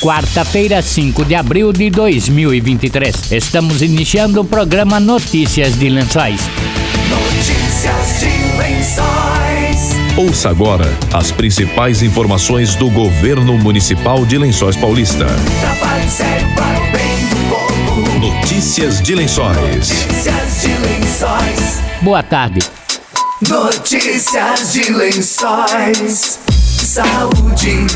quarta-feira, 5 de abril de 2023. Estamos iniciando o programa Notícias de Lençóis. Notícias de Lençóis. Ouça agora as principais informações do governo municipal de Lençóis Paulista. Trabalho sério para o bem do povo. Notícias de Lençóis. Notícias de Lençóis. Boa tarde. Notícias de Lençóis. Saúde.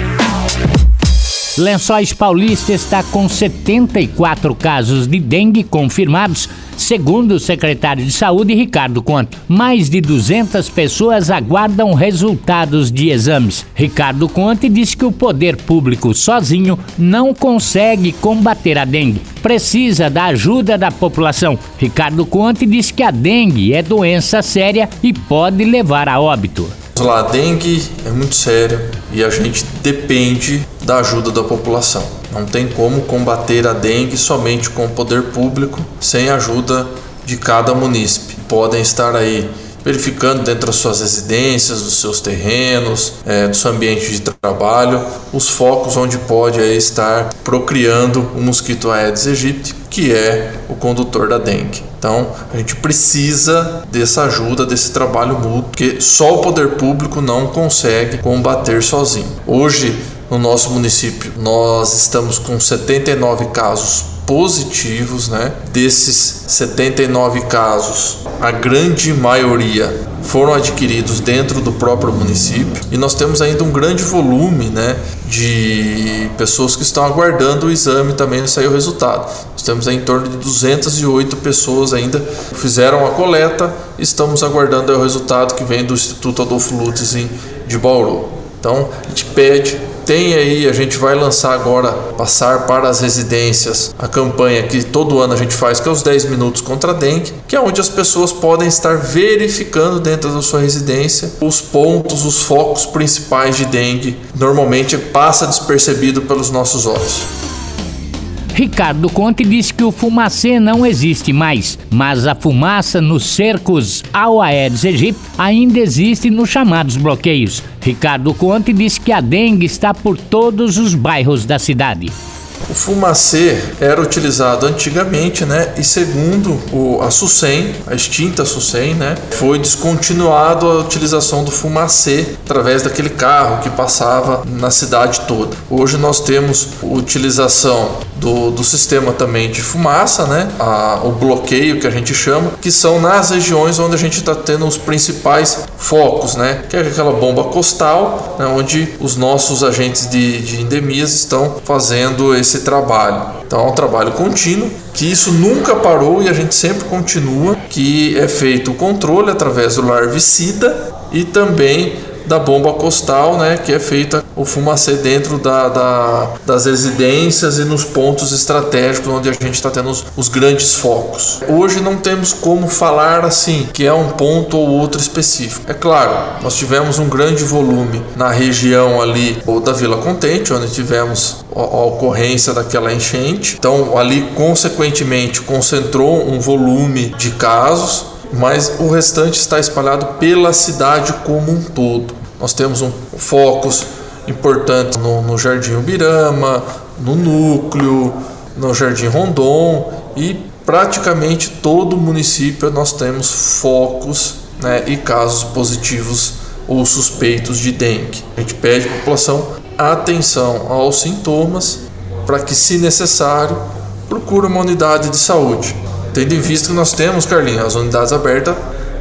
Lençóis Paulista está com 74 casos de dengue confirmados, segundo o secretário de Saúde Ricardo Conte. Mais de 200 pessoas aguardam resultados de exames. Ricardo Conte diz que o poder público sozinho não consegue combater a dengue. Precisa da ajuda da população. Ricardo Conte diz que a dengue é doença séria e pode levar a óbito. A dengue é muito sério e a gente depende da ajuda da população. Não tem como combater a dengue somente com o poder público, sem a ajuda de cada munícipe. Podem estar aí verificando dentro das suas residências, dos seus terrenos, é, do seu ambiente de trabalho, os focos onde pode aí estar procriando o mosquito Aedes aegypti, que é o condutor da dengue. Então, a gente precisa dessa ajuda, desse trabalho mútuo, porque só o poder público não consegue combater sozinho. Hoje, no nosso município, nós estamos com 79 casos positivos, né? Desses 79 casos, a grande maioria foram adquiridos dentro do próprio município e nós temos ainda um grande volume, né, de pessoas que estão aguardando o exame também sair o resultado. Nós temos em torno de 208 pessoas ainda que fizeram a coleta, estamos aguardando o resultado que vem do Instituto Adolfo Lutz de Bauru. Então, a gente pede tem aí, a gente vai lançar agora, passar para as residências, a campanha que todo ano a gente faz, que é os 10 minutos contra a dengue, que é onde as pessoas podem estar verificando dentro da sua residência os pontos, os focos principais de dengue. Normalmente passa despercebido pelos nossos olhos. Ricardo Conte disse que o fumacê não existe mais, mas a fumaça nos cercos ao Aedes aegypti ainda existe nos chamados bloqueios. Ricardo Conte disse que a dengue está por todos os bairros da cidade. O fumacê era utilizado antigamente, né? E segundo o, a SUSEM, a extinta SUSEM, né? Foi descontinuado a utilização do fumacê através daquele carro que passava na cidade toda. Hoje nós temos utilização do, do sistema também de fumaça, né? A, o bloqueio que a gente chama, que são nas regiões onde a gente está tendo os principais focos, né? Que é aquela bomba costal, né? onde os nossos agentes de, de endemias estão fazendo esse trabalho. Então é um trabalho contínuo, que isso nunca parou e a gente sempre continua, que é feito o controle através do larvicida e também da bomba costal, né, que é feita o fumacê dentro da, da, das residências e nos pontos estratégicos onde a gente está tendo os, os, grandes focos. Hoje não temos como falar assim que é um ponto ou outro específico. É claro, nós tivemos um grande volume na região ali ou da Vila Contente, onde tivemos a, a ocorrência daquela enchente. Então ali consequentemente concentrou um volume de casos mas o restante está espalhado pela cidade como um todo. Nós temos um focos importantes no, no Jardim Ubirama, no Núcleo, no Jardim Rondon e praticamente todo o município nós temos focos né, e casos positivos ou suspeitos de dengue. A gente pede à população atenção aos sintomas para que, se necessário, procure uma unidade de saúde tendo em vista que nós temos, Carlinhos, as unidades abertas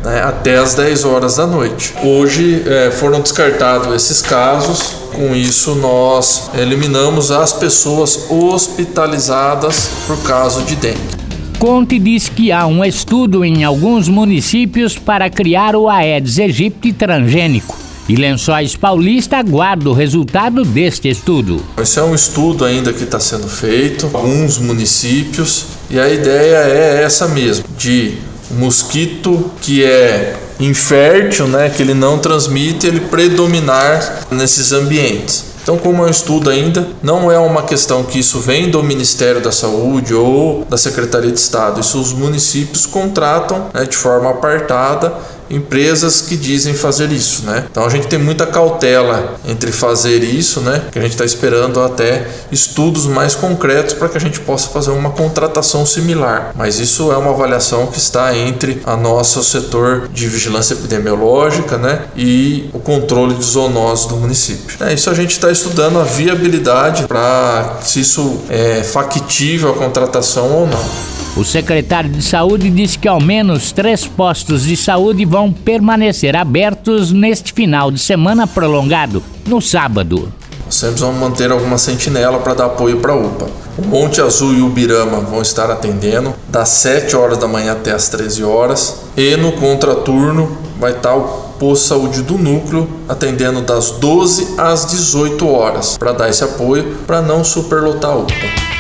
né, até as 10 horas da noite. Hoje é, foram descartados esses casos, com isso nós eliminamos as pessoas hospitalizadas por caso de dengue. Conte diz que há um estudo em alguns municípios para criar o Aedes aegypti transgênico. E Lençóis Paulista aguarda o resultado deste estudo. Esse é um estudo ainda que está sendo feito, alguns municípios, e a ideia é essa mesmo, de mosquito que é infértil, né, que ele não transmite, ele predominar nesses ambientes. Então, como é um estudo ainda, não é uma questão que isso vem do Ministério da Saúde ou da Secretaria de Estado. Isso os municípios contratam né, de forma apartada empresas que dizem fazer isso, né? Então a gente tem muita cautela entre fazer isso, né? Que a gente está esperando até estudos mais concretos para que a gente possa fazer uma contratação similar. Mas isso é uma avaliação que está entre a nosso setor de vigilância epidemiológica, né? E o controle de zoonoses do município. É isso a gente está estudando a viabilidade para se isso é factível a contratação ou não. O secretário de Saúde disse que ao menos três postos de saúde vão permanecer abertos neste final de semana prolongado, no sábado. Sempre vamos manter alguma sentinela para dar apoio para a UPA. O Monte Azul e o Birama vão estar atendendo das 7 horas da manhã até as 13 horas. E no contraturno vai estar o posto saúde do núcleo atendendo das 12 às 18 horas para dar esse apoio para não superlotar a UPA.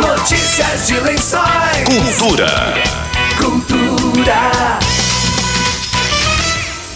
Notícias de lençóis. Cultura. Cultura.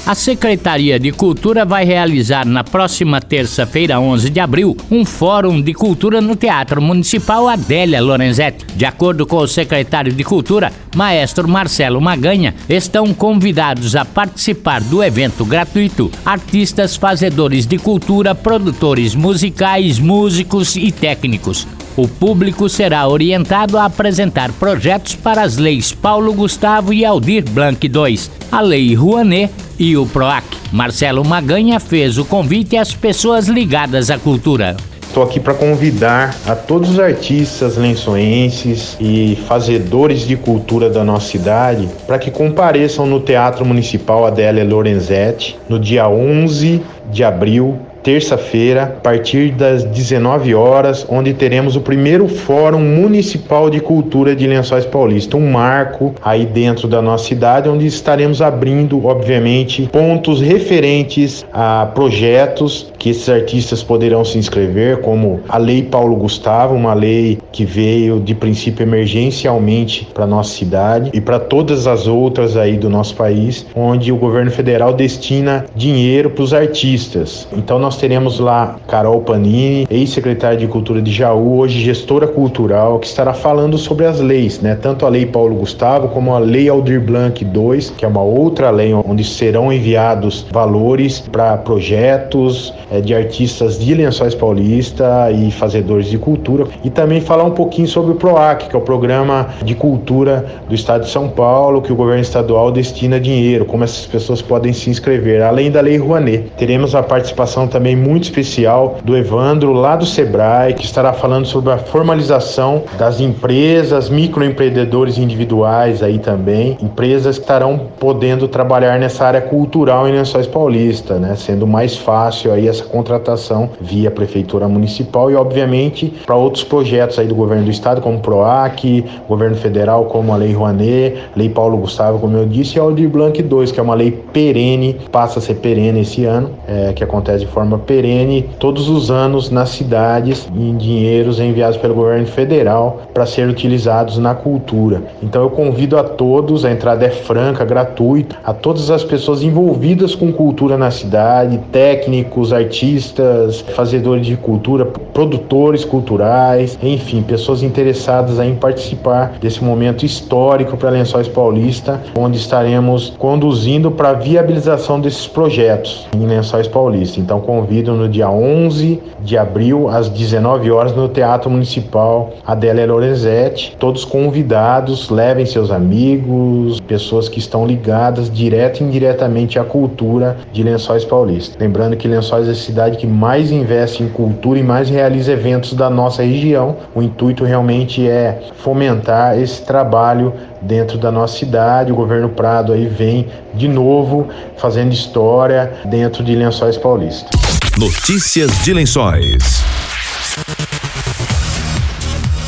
A Secretaria de Cultura vai realizar na próxima terça-feira, 11 de abril, um fórum de cultura no Teatro Municipal Adélia Lorenzetti. De acordo com o secretário de Cultura, maestro Marcelo Maganha, estão convidados a participar do evento gratuito artistas fazedores de cultura, produtores musicais, músicos e técnicos. O público será orientado a apresentar projetos para as leis Paulo Gustavo e Aldir Blanc II, a Lei Rouanet e o PROAC. Marcelo Maganha fez o convite às pessoas ligadas à cultura. Estou aqui para convidar a todos os artistas lençoenses e fazedores de cultura da nossa cidade para que compareçam no Teatro Municipal Adélia Lorenzetti no dia 11 de abril terça-feira, a partir das 19 horas, onde teremos o primeiro Fórum Municipal de Cultura de Lençóis Paulista, um marco aí dentro da nossa cidade, onde estaremos abrindo, obviamente, pontos referentes a projetos que esses artistas poderão se inscrever, como a Lei Paulo Gustavo, uma lei que veio de princípio emergencialmente para nossa cidade e para todas as outras aí do nosso país, onde o governo federal destina dinheiro para os artistas. Então nós teremos lá Carol Panini, ex-secretária de Cultura de Jaú, hoje gestora cultural, que estará falando sobre as leis, né? Tanto a Lei Paulo Gustavo como a Lei Aldir Blanc II, que é uma outra lei onde serão enviados valores para projetos é, de artistas de Lençóis Paulista e fazedores de cultura e também falar um pouquinho sobre o PROAC, que é o programa de cultura do Estado de São Paulo, que o governo estadual destina dinheiro, como essas pessoas podem se inscrever, além da Lei Rouanet. Teremos a participação também muito especial do Evandro, lá do Sebrae, que estará falando sobre a formalização das empresas, microempreendedores individuais aí também, empresas que estarão podendo trabalhar nessa área cultural em Lençóis Paulista, né, sendo mais fácil aí essa contratação via prefeitura municipal e obviamente para outros projetos aí do governo do estado, como PROAC, governo federal, como a Lei Rouanet, Lei Paulo Gustavo, como eu disse, e a Aldir Blanc 2, que é uma lei perene, passa a ser perene esse ano, é, que acontece de forma perene todos os anos nas cidades em dinheiros enviados pelo governo federal para ser utilizados na cultura. Então eu convido a todos, a entrada é franca, gratuita, a todas as pessoas envolvidas com cultura na cidade, técnicos, artistas, fazedores de cultura, produtores culturais, enfim, pessoas interessadas em participar desse momento histórico para Lençóis Paulista, onde estaremos conduzindo para a viabilização desses projetos em Lençóis Paulista. Então convido no dia 11 de abril às 19 horas no Teatro Municipal Adélia Lorenzetti, todos convidados, levem seus amigos, pessoas que estão ligadas direto e indiretamente à cultura de Lençóis Paulista. Lembrando que Lençóis é a cidade que mais investe em cultura e mais realiza eventos da nossa região. O intuito realmente é fomentar esse trabalho dentro da nossa cidade. O governo Prado aí vem de novo fazendo história dentro de Lençóis Paulista. Notícias de Lençóis.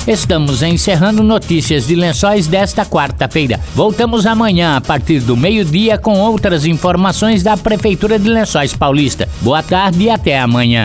Estamos encerrando notícias de lençóis desta quarta-feira. Voltamos amanhã a partir do meio-dia com outras informações da Prefeitura de Lençóis Paulista. Boa tarde e até amanhã.